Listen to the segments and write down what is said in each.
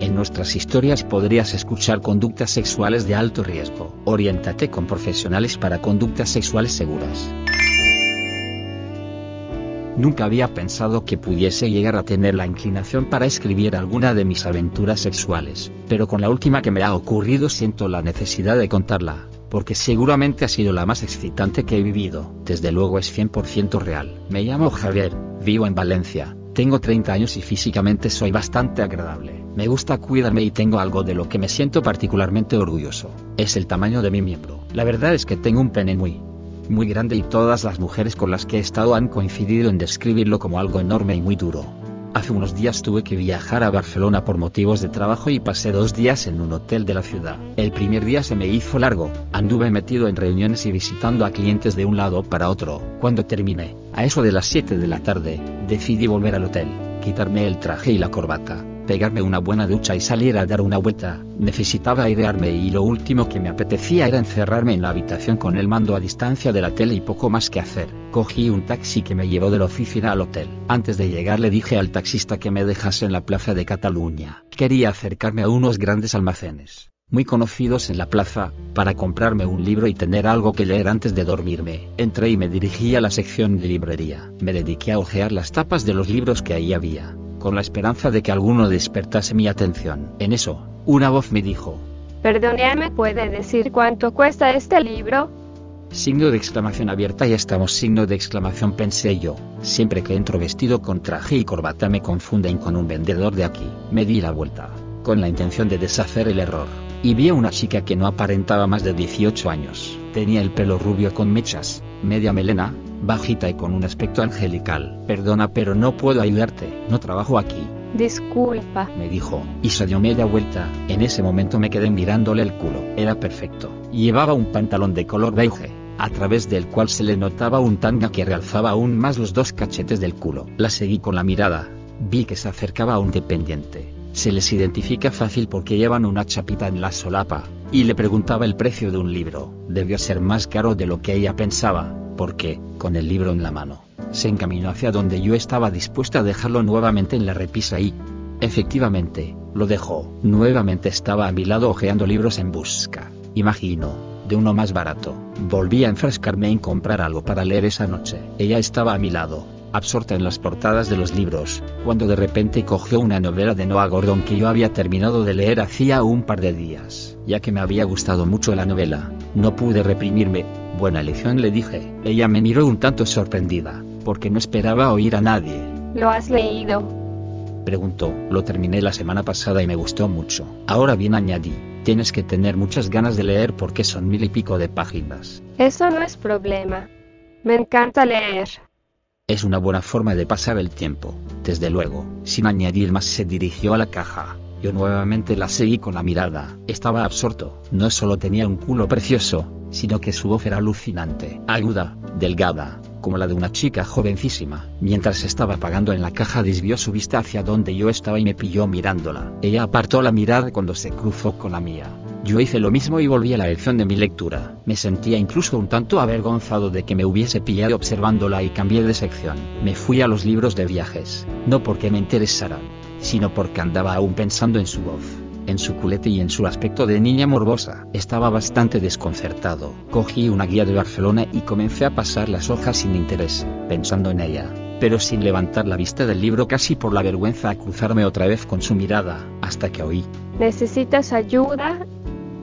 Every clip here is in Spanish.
En nuestras historias podrías escuchar conductas sexuales de alto riesgo. Oriéntate con profesionales para conductas sexuales seguras. Nunca había pensado que pudiese llegar a tener la inclinación para escribir alguna de mis aventuras sexuales, pero con la última que me ha ocurrido siento la necesidad de contarla, porque seguramente ha sido la más excitante que he vivido. Desde luego es 100% real. Me llamo Javier, vivo en Valencia, tengo 30 años y físicamente soy bastante agradable. Me gusta cuidarme y tengo algo de lo que me siento particularmente orgulloso. Es el tamaño de mi miembro. La verdad es que tengo un pene muy, muy grande y todas las mujeres con las que he estado han coincidido en describirlo como algo enorme y muy duro. Hace unos días tuve que viajar a Barcelona por motivos de trabajo y pasé dos días en un hotel de la ciudad. El primer día se me hizo largo, anduve metido en reuniones y visitando a clientes de un lado para otro. Cuando terminé, a eso de las 7 de la tarde, decidí volver al hotel, quitarme el traje y la corbata pegarme una buena ducha y salir a dar una vuelta. Necesitaba airearme y lo último que me apetecía era encerrarme en la habitación con el mando a distancia de la tele y poco más que hacer. Cogí un taxi que me llevó de la oficina al hotel. Antes de llegar le dije al taxista que me dejase en la plaza de Cataluña. Quería acercarme a unos grandes almacenes muy conocidos en la plaza, para comprarme un libro y tener algo que leer antes de dormirme. Entré y me dirigí a la sección de librería. Me dediqué a hojear las tapas de los libros que ahí había con la esperanza de que alguno despertase mi atención. En eso, una voz me dijo, Perdóneme, ¿puede decir cuánto cuesta este libro? Signo de exclamación abierta y estamos signo de exclamación pensé yo. Siempre que entro vestido con traje y corbata me confunden con un vendedor de aquí. Me di la vuelta, con la intención de deshacer el error, y vi a una chica que no aparentaba más de 18 años. Tenía el pelo rubio con mechas, media melena, bajita y con un aspecto angelical. Perdona pero no puedo ayudarte, no trabajo aquí. Disculpa, me dijo, y se dio media vuelta. En ese momento me quedé mirándole el culo. Era perfecto. Llevaba un pantalón de color beige, a través del cual se le notaba un tanga que realzaba aún más los dos cachetes del culo. La seguí con la mirada. Vi que se acercaba a un dependiente. Se les identifica fácil porque llevan una chapita en la solapa, y le preguntaba el precio de un libro. Debió ser más caro de lo que ella pensaba, porque, con el libro en la mano, se encaminó hacia donde yo estaba dispuesta a dejarlo nuevamente en la repisa y, efectivamente, lo dejó. Nuevamente estaba a mi lado hojeando libros en busca, imagino, de uno más barato. Volví a enfrascarme en comprar algo para leer esa noche. Ella estaba a mi lado, absorta en las portadas de los libros, cuando de repente cogió una novela de Noah Gordon que yo había terminado de leer hacía un par de días. Ya que me había gustado mucho la novela, no pude reprimirme, Buena elección le dije. Ella me miró un tanto sorprendida, porque no esperaba oír a nadie. ¿Lo has leído? Preguntó. Lo terminé la semana pasada y me gustó mucho. Ahora bien añadí. Tienes que tener muchas ganas de leer porque son mil y pico de páginas. Eso no es problema. Me encanta leer. Es una buena forma de pasar el tiempo, desde luego. Sin añadir más se dirigió a la caja. Yo nuevamente la seguí con la mirada. Estaba absorto. No solo tenía un culo precioso, sino que su voz era alucinante, aguda, delgada, como la de una chica jovencísima. Mientras estaba pagando en la caja desvió su vista hacia donde yo estaba y me pilló mirándola. Ella apartó la mirada cuando se cruzó con la mía. Yo hice lo mismo y volví a la lección de mi lectura. Me sentía incluso un tanto avergonzado de que me hubiese pillado observándola y cambié de sección. Me fui a los libros de viajes, no porque me interesaran, sino porque andaba aún pensando en su voz en su culete y en su aspecto de niña morbosa. Estaba bastante desconcertado. Cogí una guía de Barcelona y comencé a pasar las hojas sin interés, pensando en ella, pero sin levantar la vista del libro casi por la vergüenza a cruzarme otra vez con su mirada, hasta que oí. ¿Necesitas ayuda?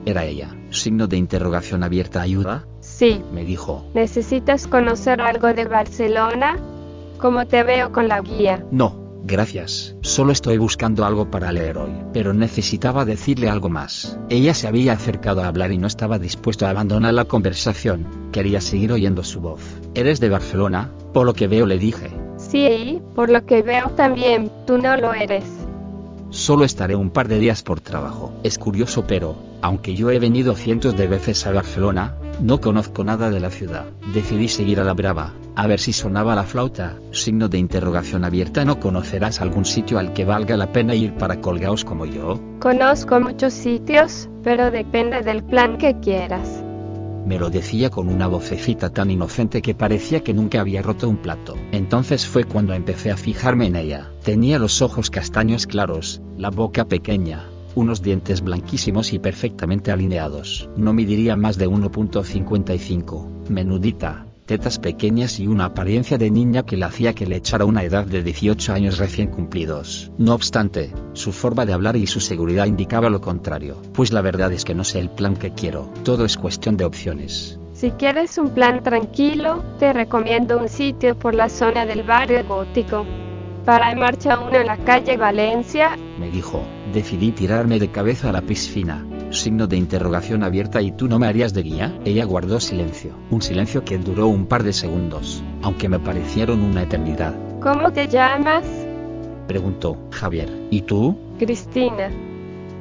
Era ella. Signo de interrogación abierta. ¿Ayuda? Sí. Me dijo. ¿Necesitas conocer algo de Barcelona? ¿Cómo te veo con la guía? No, Gracias, solo estoy buscando algo para leer hoy. Pero necesitaba decirle algo más. Ella se había acercado a hablar y no estaba dispuesto a abandonar la conversación. Quería seguir oyendo su voz. ¿Eres de Barcelona? Por lo que veo le dije. Sí, por lo que veo también, tú no lo eres. Solo estaré un par de días por trabajo. Es curioso pero, aunque yo he venido cientos de veces a Barcelona, no conozco nada de la ciudad. Decidí seguir a la brava, a ver si sonaba la flauta. Signo de interrogación abierta. ¿No conocerás algún sitio al que valga la pena ir para colgaos como yo? Conozco muchos sitios, pero depende del plan que quieras. Me lo decía con una vocecita tan inocente que parecía que nunca había roto un plato. Entonces fue cuando empecé a fijarme en ella. Tenía los ojos castaños claros, la boca pequeña, unos dientes blanquísimos y perfectamente alineados. No midiría más de 1.55, menudita, tetas pequeñas y una apariencia de niña que le hacía que le echara una edad de 18 años recién cumplidos. No obstante, su forma de hablar y su seguridad indicaba lo contrario, pues la verdad es que no sé el plan que quiero, todo es cuestión de opciones. Si quieres un plan tranquilo, te recomiendo un sitio por la zona del barrio gótico. Para marcha uno en la calle Valencia, me dijo, decidí tirarme de cabeza a la piscina, signo de interrogación abierta y tú no me harías de guía. Ella guardó silencio, un silencio que duró un par de segundos, aunque me parecieron una eternidad. ¿Cómo te llamas? Preguntó Javier. ¿Y tú? Cristina.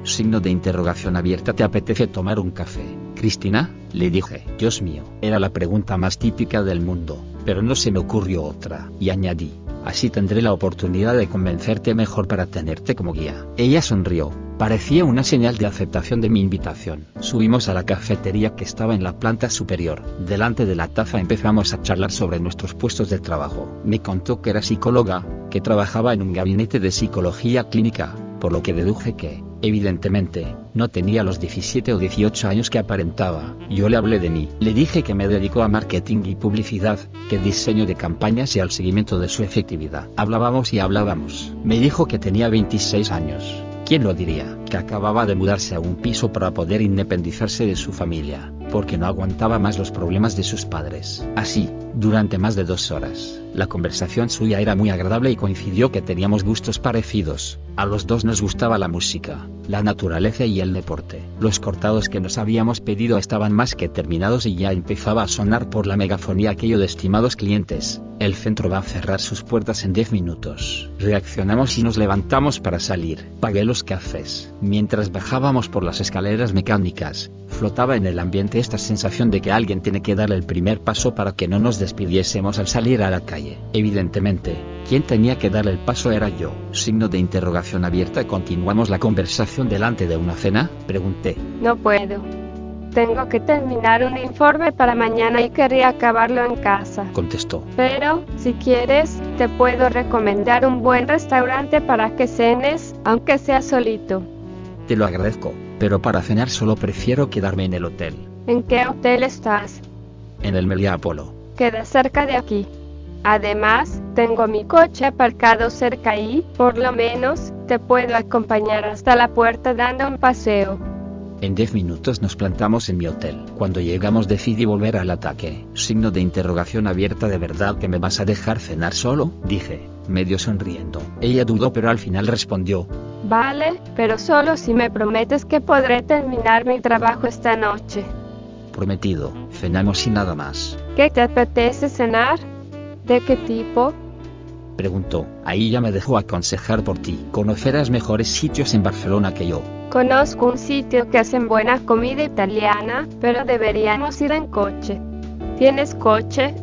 Signo de interrogación abierta. ¿Te apetece tomar un café? Cristina, le dije. Dios mío, era la pregunta más típica del mundo, pero no se me ocurrió otra, y añadí. Así tendré la oportunidad de convencerte mejor para tenerte como guía. Ella sonrió, Parecía una señal de aceptación de mi invitación. Subimos a la cafetería que estaba en la planta superior. Delante de la taza empezamos a charlar sobre nuestros puestos de trabajo. Me contó que era psicóloga, que trabajaba en un gabinete de psicología clínica, por lo que deduje que, evidentemente, no tenía los 17 o 18 años que aparentaba. Yo le hablé de mí. Le dije que me dedicó a marketing y publicidad, que diseño de campañas y al seguimiento de su efectividad. Hablábamos y hablábamos. Me dijo que tenía 26 años ¿Quién lo diría? Que acababa de mudarse a un piso para poder independizarse de su familia, porque no aguantaba más los problemas de sus padres. Así, durante más de dos horas, la conversación suya era muy agradable y coincidió que teníamos gustos parecidos. A los dos nos gustaba la música, la naturaleza y el deporte. Los cortados que nos habíamos pedido estaban más que terminados y ya empezaba a sonar por la megafonía aquello de estimados clientes. El centro va a cerrar sus puertas en 10 minutos. Reaccionamos y nos levantamos para salir. Pagué los cafés. Mientras bajábamos por las escaleras mecánicas, flotaba en el ambiente esta sensación de que alguien tiene que dar el primer paso para que no nos despidiésemos al salir a la calle. Evidentemente, quien tenía que dar el paso era yo. Signo de interrogación abierta. ¿Continuamos la conversación delante de una cena? Pregunté. No puedo. Tengo que terminar un informe para mañana y quería acabarlo en casa. Contestó. Pero, si quieres, te puedo recomendar un buen restaurante para que cenes, aunque sea solito. Te lo agradezco, pero para cenar solo prefiero quedarme en el hotel. ¿En qué hotel estás? En el Melia Apolo. Queda cerca de aquí. Además, tengo mi coche aparcado cerca y, por lo menos, te puedo acompañar hasta la puerta dando un paseo. En 10 minutos nos plantamos en mi hotel. Cuando llegamos decidí volver al ataque. Signo de interrogación abierta de verdad que me vas a dejar cenar solo, dije, medio sonriendo. Ella dudó pero al final respondió. Vale, pero solo si me prometes que podré terminar mi trabajo esta noche. Prometido, cenamos y nada más. ¿Qué te apetece cenar? ¿De qué tipo? Preguntó. Ahí ya me dejó aconsejar por ti. Conocerás mejores sitios en Barcelona que yo. Conozco un sitio que hacen buena comida italiana, pero deberíamos ir en coche. ¿Tienes coche?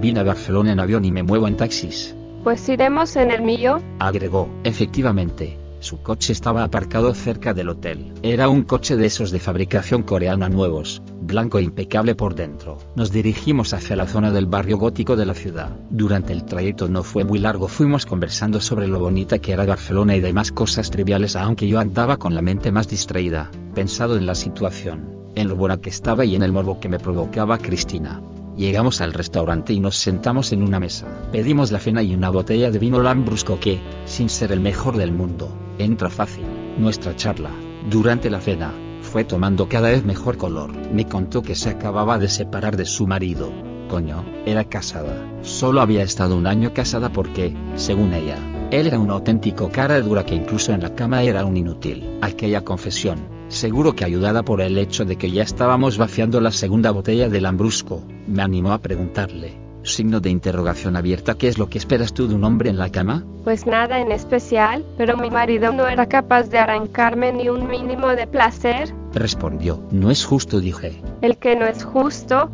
Vine a Barcelona en avión y me muevo en taxis. Pues iremos en el mío. Agregó. Efectivamente, su coche estaba aparcado cerca del hotel. Era un coche de esos de fabricación coreana nuevos, blanco e impecable por dentro. Nos dirigimos hacia la zona del barrio gótico de la ciudad. Durante el trayecto no fue muy largo, fuimos conversando sobre lo bonita que era Barcelona y demás cosas triviales, aunque yo andaba con la mente más distraída, pensado en la situación, en lo buena que estaba y en el morbo que me provocaba Cristina. Llegamos al restaurante y nos sentamos en una mesa. Pedimos la cena y una botella de vino lambrusco que, sin ser el mejor del mundo, entra fácil. Nuestra charla, durante la cena, fue tomando cada vez mejor color. Me contó que se acababa de separar de su marido. Coño, era casada. Solo había estado un año casada porque, según ella, él era un auténtico cara dura que incluso en la cama era un inútil. Aquella confesión, seguro que ayudada por el hecho de que ya estábamos vaciando la segunda botella del Lambrusco, me animó a preguntarle, Signo de interrogación abierta. ¿Qué es lo que esperas tú de un hombre en la cama? Pues nada en especial, pero mi marido no era capaz de arrancarme ni un mínimo de placer. Respondió. No es justo, dije. El que no es justo,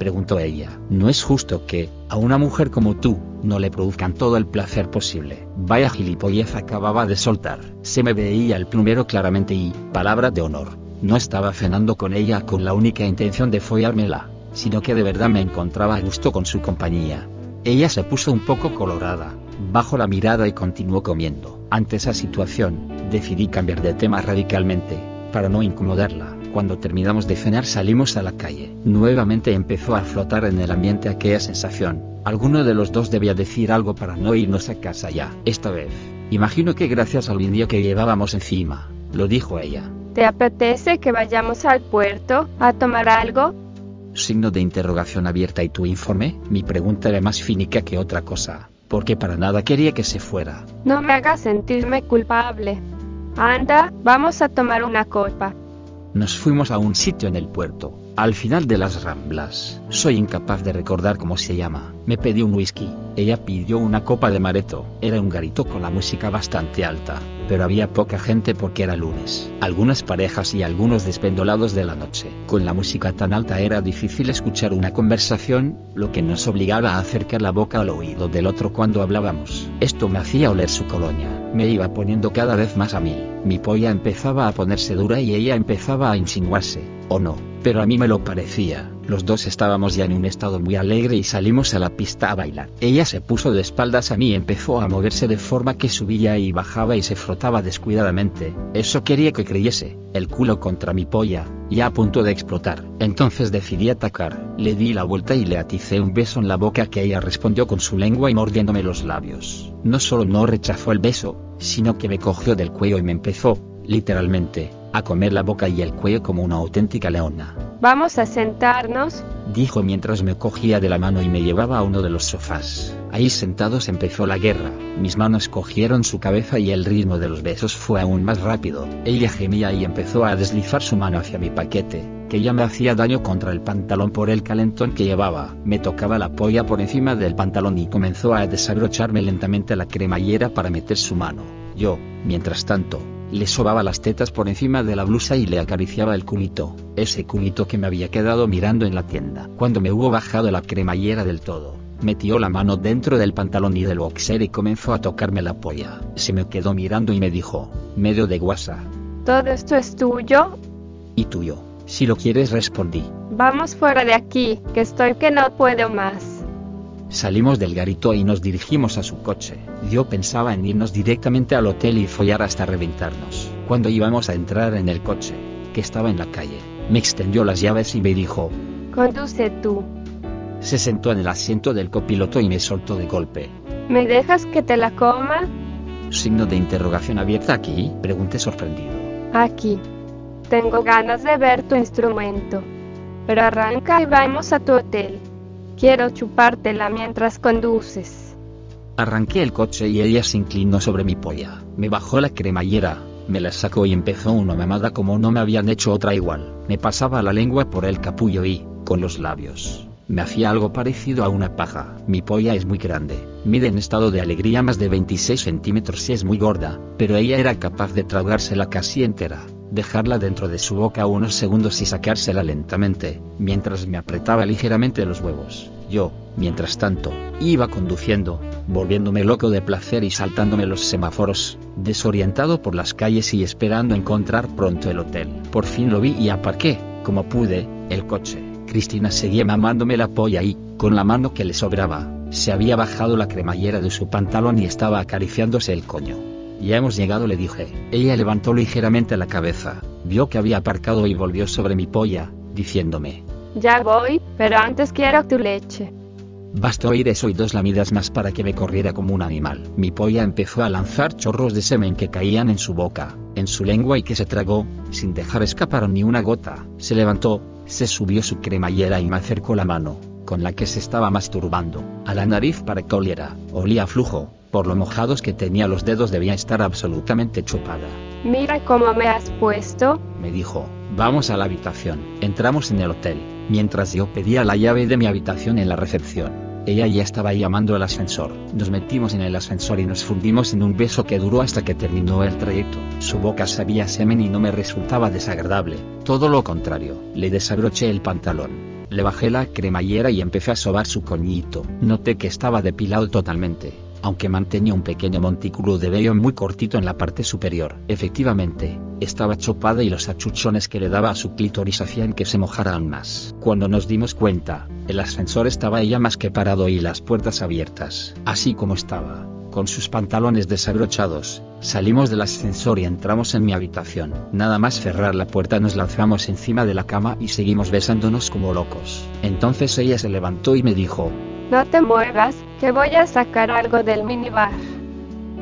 Preguntó ella. No es justo que, a una mujer como tú, no le produzcan todo el placer posible. Vaya gilipollez acababa de soltar. Se me veía el plumero claramente y, palabra de honor, no estaba cenando con ella con la única intención de follármela, sino que de verdad me encontraba a gusto con su compañía. Ella se puso un poco colorada, bajó la mirada y continuó comiendo. Ante esa situación, decidí cambiar de tema radicalmente, para no incomodarla. Cuando terminamos de cenar salimos a la calle. Nuevamente empezó a flotar en el ambiente aquella sensación. Alguno de los dos debía decir algo para no irnos a casa ya. Esta vez, imagino que gracias al indio que llevábamos encima, lo dijo ella. ¿te apetece que vayamos al puerto a tomar algo? Signo de interrogación abierta y tu informe, mi pregunta era más fínica que otra cosa, porque para nada quería que se fuera. No me hagas sentirme culpable. Anda, vamos a tomar una copa. Nos fuimos a un sitio en el puerto, al final de las ramblas. Soy incapaz de recordar cómo se llama. Me pedí un whisky. Ella pidió una copa de mareto. Era un garito con la música bastante alta, pero había poca gente porque era lunes. Algunas parejas y algunos despendolados de la noche. Con la música tan alta era difícil escuchar una conversación, lo que nos obligaba a acercar la boca al oído del otro cuando hablábamos. Esto me hacía oler su colonia. Me iba poniendo cada vez más a mil. Mi polla empezaba a ponerse dura y ella empezaba a insinuarse. ¿O no? Pero a mí me lo parecía. Los dos estábamos ya en un estado muy alegre y salimos a la pista a bailar. Ella se puso de espaldas a mí y empezó a moverse de forma que subía y bajaba y se frotaba descuidadamente. Eso quería que creyese. El culo contra mi polla, ya a punto de explotar. Entonces decidí atacar. Le di la vuelta y le aticé un beso en la boca que ella respondió con su lengua y mordiéndome los labios. No solo no rechazó el beso, sino que me cogió del cuello y me empezó, literalmente, a comer la boca y el cuello como una auténtica leona. Vamos a sentarnos. Dijo mientras me cogía de la mano y me llevaba a uno de los sofás. Ahí sentados empezó la guerra. Mis manos cogieron su cabeza y el ritmo de los besos fue aún más rápido. Ella gemía y empezó a deslizar su mano hacia mi paquete, que ya me hacía daño contra el pantalón por el calentón que llevaba. Me tocaba la polla por encima del pantalón y comenzó a desabrocharme lentamente la cremallera para meter su mano. Yo, mientras tanto, le sobaba las tetas por encima de la blusa y le acariciaba el culito, ese culito que me había quedado mirando en la tienda. Cuando me hubo bajado la cremallera del todo, metió la mano dentro del pantalón y del boxer y comenzó a tocarme la polla. Se me quedó mirando y me dijo, medio de guasa, ¿Todo esto es tuyo? y tuyo. Si lo quieres respondí. Vamos fuera de aquí, que estoy que no puedo más. Salimos del garito y nos dirigimos a su coche. Yo pensaba en irnos directamente al hotel y follar hasta reventarnos. Cuando íbamos a entrar en el coche, que estaba en la calle, me extendió las llaves y me dijo, Conduce tú. se sentó en el asiento del copiloto y me soltó de golpe. ¿Me dejas que te la coma? Signo de interrogación abierta aquí, pregunté sorprendido. Aquí. Tengo ganas de ver tu instrumento. Pero arranca y vamos a tu hotel. Quiero chupártela mientras conduces. Arranqué el coche y ella se inclinó sobre mi polla. Me bajó la cremallera, me la sacó y empezó una mamada como no me habían hecho otra igual. Me pasaba la lengua por el capullo y, con los labios, me hacía algo parecido a una paja. Mi polla es muy grande. Mide en estado de alegría más de 26 centímetros y es muy gorda, pero ella era capaz de tragársela casi entera, dejarla dentro de su boca unos segundos y sacársela lentamente, mientras me apretaba ligeramente los huevos. Yo, mientras tanto, iba conduciendo, volviéndome loco de placer y saltándome los semáforos, desorientado por las calles y esperando encontrar pronto el hotel. Por fin lo vi y aparqué, como pude, el coche. Cristina seguía mamándome la polla y, con la mano que le sobraba, se había bajado la cremallera de su pantalón y estaba acariciándose el coño. Ya hemos llegado, le dije. Ella levantó ligeramente la cabeza, vio que había aparcado y volvió sobre mi polla, diciéndome, Ya voy, pero antes quiero tu leche. Bastó oír eso y dos lamidas más para que me corriera como un animal. Mi polla empezó a lanzar chorros de semen que caían en su boca, en su lengua y que se tragó, sin dejar escapar ni una gota. Se levantó, se subió su cremallera y me acercó la mano, con la que se estaba masturbando, a la nariz para que oliera. Olía a flujo, por lo mojados que tenía los dedos debía estar absolutamente chupada. Mira cómo me has puesto. Me dijo, vamos a la habitación. Entramos en el hotel, mientras yo pedía la llave de mi habitación en la recepción. ella ya estaba llamando al ascensor. Nos metimos en el ascensor y nos fundimos en un beso que duró hasta que terminó el trayecto. Su boca sabía semen y no me resultaba desagradable, todo lo contrario. Le desabroché el pantalón. Le bajé la cremallera y empecé a sobar su coñito. Noté que estaba depilado totalmente aunque mantenía un pequeño montículo de vello muy cortito en la parte superior. Efectivamente, estaba chopada y los achuchones que le daba a su clítoris hacían que se mojara aún más. Cuando nos dimos cuenta, el ascensor estaba ella más que parado y las puertas abiertas, así como estaba con sus pantalones desabrochados, salimos del ascensor y entramos en mi habitación. Nada más cerrar la puerta nos lanzamos encima de la cama y seguimos besándonos como locos. Entonces ella se levantó y me dijo, no te muevas, que voy a sacar algo del minibar.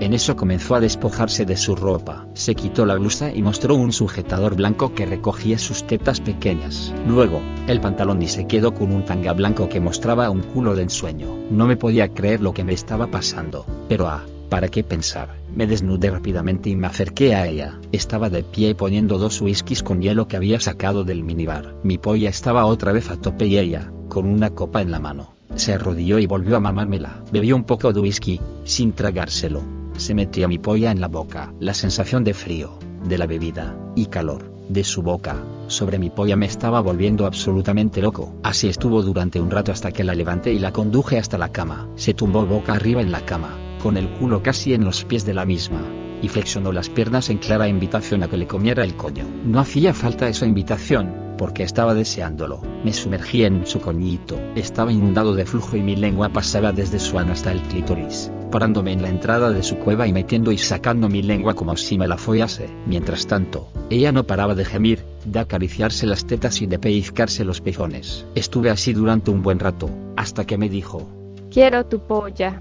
En eso comenzó a despojarse de su ropa, se quitó la blusa y mostró un sujetador blanco que recogía sus tetas pequeñas. Luego, el pantalón y se quedó con un tanga blanco que mostraba un culo de ensueño. No me podía creer lo que me estaba pasando, pero ah, ¿para qué pensar? Me desnudé rápidamente y me acerqué a ella. Estaba de pie poniendo dos whiskies con hielo que había sacado del minibar. Mi polla estaba otra vez a tope y ella, con una copa en la mano se arrodilló y volvió a mamármela. Bebió un poco de whisky, sin tragárselo. Se metió mi polla en la boca. La sensación de frío, de la bebida, y calor, de su boca, sobre mi polla me estaba volviendo absolutamente loco. Así estuvo durante un rato hasta que la levanté y la conduje hasta la cama. Se tumbó boca arriba en la cama, con el culo casi en los pies de la misma y flexionó las piernas en clara invitación a que le comiera el coño. No hacía falta esa invitación, porque estaba deseándolo. Me sumergí en su coñito, estaba inundado de flujo y mi lengua pasaba desde su ano hasta el clítoris, parándome en la entrada de su cueva y metiendo y sacando mi lengua como si me la follase. Mientras tanto, ella no paraba de gemir, de acariciarse las tetas y de pellizcarse los pezones. Estuve así durante un buen rato, hasta que me dijo, Quiero tu polla.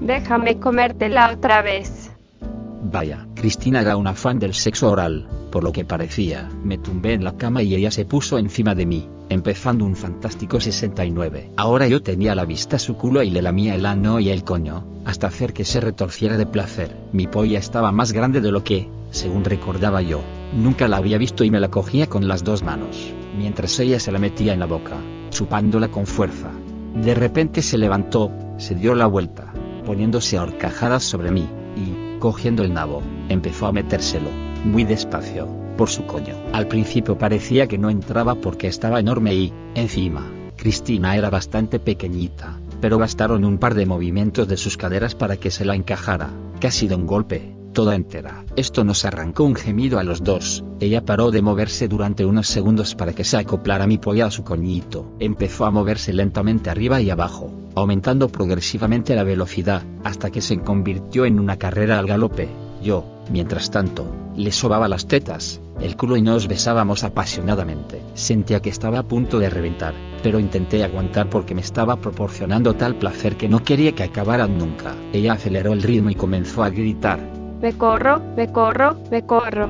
Déjame comértela otra vez. Vaya, Cristina era una fan del sexo oral, por lo que parecía. Me tumbé en la cama y ella se puso encima de mí, empezando un fantástico 69. Ahora yo tenía a la vista su culo y le lamía el ano y el coño, hasta hacer que se retorciera de placer. Mi polla estaba más grande de lo que, según recordaba yo, nunca la había visto y me la cogía con las dos manos, mientras ella se la metía en la boca, chupándola con fuerza. De repente se levantó, se dio la vuelta, poniéndose a horcajadas sobre mí, y, cogiendo el nabo, empezó a metérselo, muy despacio, por su coño. Al principio parecía que no entraba porque estaba enorme y, encima, Cristina era bastante pequeñita, pero bastaron un par de movimientos de sus caderas para que se la encajara, casi de un golpe, toda entera. Esto nos arrancó un gemido a los dos. Ella paró de moverse durante unos segundos para que se acoplara mi polla a su coñito. Empezó a moverse lentamente arriba y abajo, aumentando progresivamente la velocidad, hasta que se convirtió en una carrera al galope. Yo, mientras tanto, le sobaba las tetas, el culo y nos besábamos apasionadamente. Sentía que estaba a punto de reventar, pero intenté aguantar porque me estaba proporcionando tal placer que no quería que acabaran nunca. Ella aceleró el ritmo y comenzó a gritar, me corro, me corro, me corro.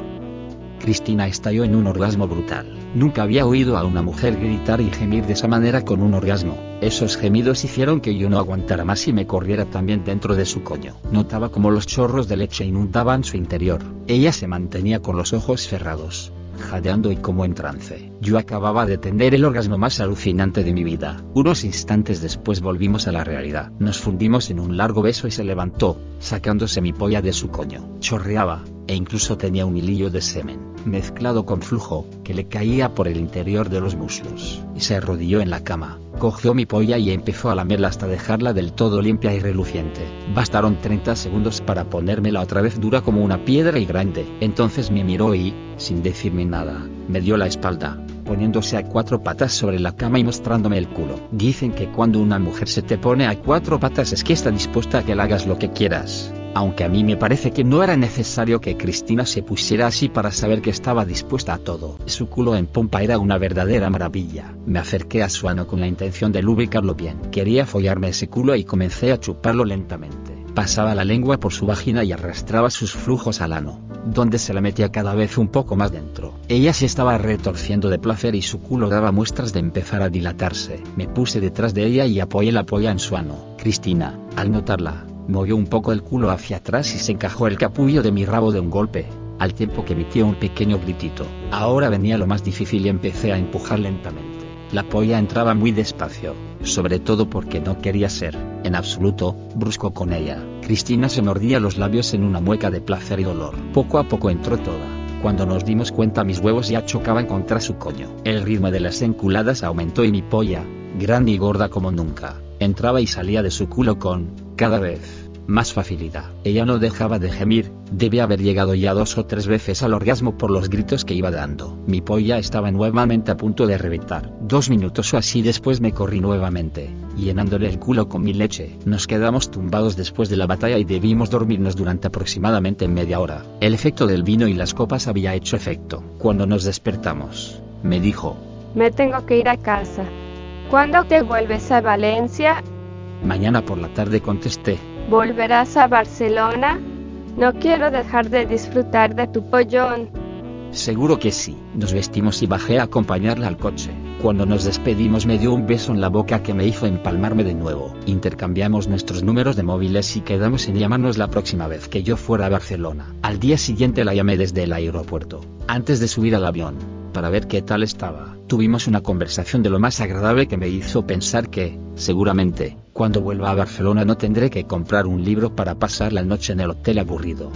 Cristina estalló en un orgasmo brutal. Nunca había oído a una mujer gritar y gemir de esa manera con un orgasmo. Esos gemidos hicieron que yo no aguantara más y me corriera también dentro de su coño. Notaba como los chorros de leche inundaban su interior. Ella se mantenía con los ojos cerrados jadeando y como en trance. Yo acababa de tener el orgasmo más alucinante de mi vida. Unos instantes después volvimos a la realidad. Nos fundimos en un largo beso y se levantó, sacándose mi polla de su coño. Chorreaba, e incluso tenía un hilillo de semen, mezclado con flujo, que le caía por el interior de los muslos. Y se arrodilló en la cama, cogió mi polla y empezó a lamerla hasta dejarla del todo limpia y reluciente. Bastaron 30 segundos para ponérmela otra vez dura como una piedra y grande. Entonces me miró y, sin decirme nada, me dio la espalda, poniéndose a cuatro patas sobre la cama y mostrándome el culo. Dicen que cuando una mujer se te pone a cuatro patas es que está dispuesta a que le hagas lo que quieras aunque a mí me parece que no era necesario que Cristina se pusiera así para saber que estaba dispuesta a todo. Su culo en pompa era una verdadera maravilla. Me acerqué a su ano con la intención de lubricarlo bien. Quería follarme ese culo y comencé a chuparlo lentamente. Pasaba la lengua por su vagina y arrastraba sus flujos al ano, donde se la metía cada vez un poco más dentro. Ella se estaba retorciendo de placer y su culo daba muestras de empezar a dilatarse. Me puse detrás de ella y apoyé la polla en su ano. Cristina, al notarla, Movió un poco el culo hacia atrás y se encajó el capullo de mi rabo de un golpe, al tiempo que emitía un pequeño gritito. Ahora venía lo más difícil y empecé a empujar lentamente. La polla entraba muy despacio, sobre todo porque no quería ser, en absoluto, brusco con ella. Cristina se mordía los labios en una mueca de placer y dolor. Poco a poco entró toda. Cuando nos dimos cuenta mis huevos ya chocaban contra su coño. El ritmo de las enculadas aumentó y mi polla, grande y gorda como nunca, entraba y salía de su culo con, cada vez, más facilidad. Ella no dejaba de gemir, debe haber llegado ya dos o tres veces al orgasmo por los gritos que iba dando. Mi polla estaba nuevamente a punto de reventar. Dos minutos o así después me corrí nuevamente, llenándole el culo con mi leche. Nos quedamos tumbados después de la batalla y debimos dormirnos durante aproximadamente media hora. El efecto del vino y las copas había hecho efecto. Cuando nos despertamos, me dijo, Me tengo que ir a casa. ¿Cuándo te vuelves a Valencia? Mañana por la tarde contesté, ¿Volverás a Barcelona? No quiero dejar de disfrutar de tu pollón. Seguro que sí. Nos vestimos y bajé a acompañarla al coche. Cuando nos despedimos me dio un beso en la boca que me hizo empalmarme de nuevo. Intercambiamos nuestros números de móviles y quedamos en llamarnos la próxima vez que yo fuera a Barcelona. Al día siguiente la llamé desde el aeropuerto, antes de subir al avión, para ver qué tal estaba. Tuvimos una conversación de lo más agradable que me hizo pensar que, seguramente, cuando vuelva a Barcelona no tendré que comprar un libro para pasar la noche en el hotel aburrido.